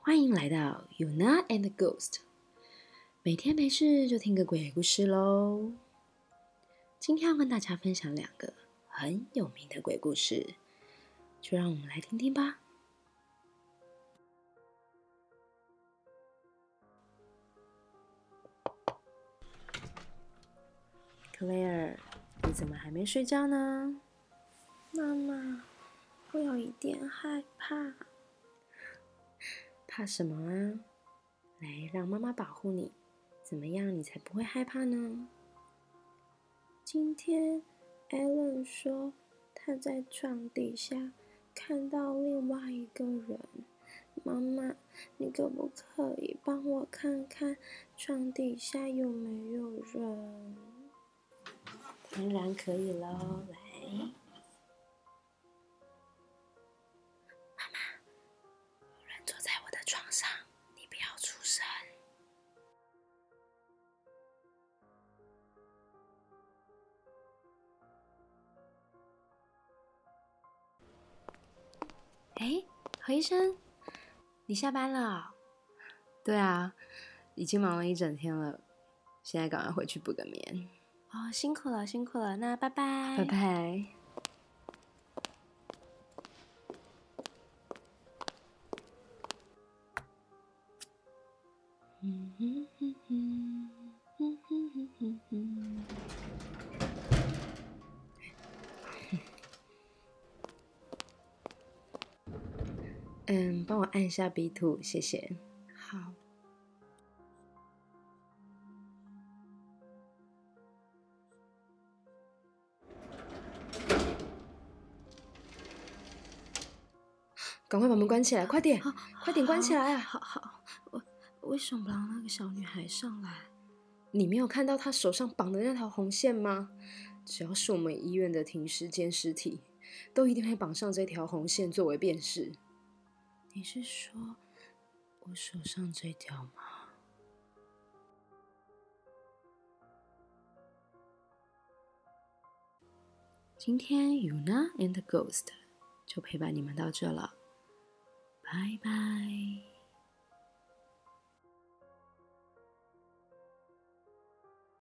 欢迎来到 Yuna and Ghost，每天没事就听个鬼故事喽。今天要跟大家分享两个很有名的鬼故事，就让我们来听听吧。Claire，你怎么还没睡觉呢？妈妈，我有一点害怕。怕什么啊？来，让妈妈保护你。怎么样，你才不会害怕呢？今天，Allen 说他在床底下看到另外一个人。妈妈，你可不可以帮我看看床底下有没有人？当然可以喽，来，哎，何医生，你下班了？对啊，已经忙了一整天了，现在赶快回去补个眠。哦，辛苦了，辛苦了，那拜拜，拜拜。嗯哼哼哼，嗯哼哼哼哼。嗯，帮我按一下鼻吐，谢谢。好。赶快把门关起来，快点，快点关起来啊！好好，我为什么不让那个小女孩上来？你没有看到她手上绑的那条红线吗？只要是我们医院的停尸间尸体，都一定会绑上这条红线作为辨识。你是说我手上这条吗？今天 Yuna and Ghost 就陪伴你们到这了。拜拜。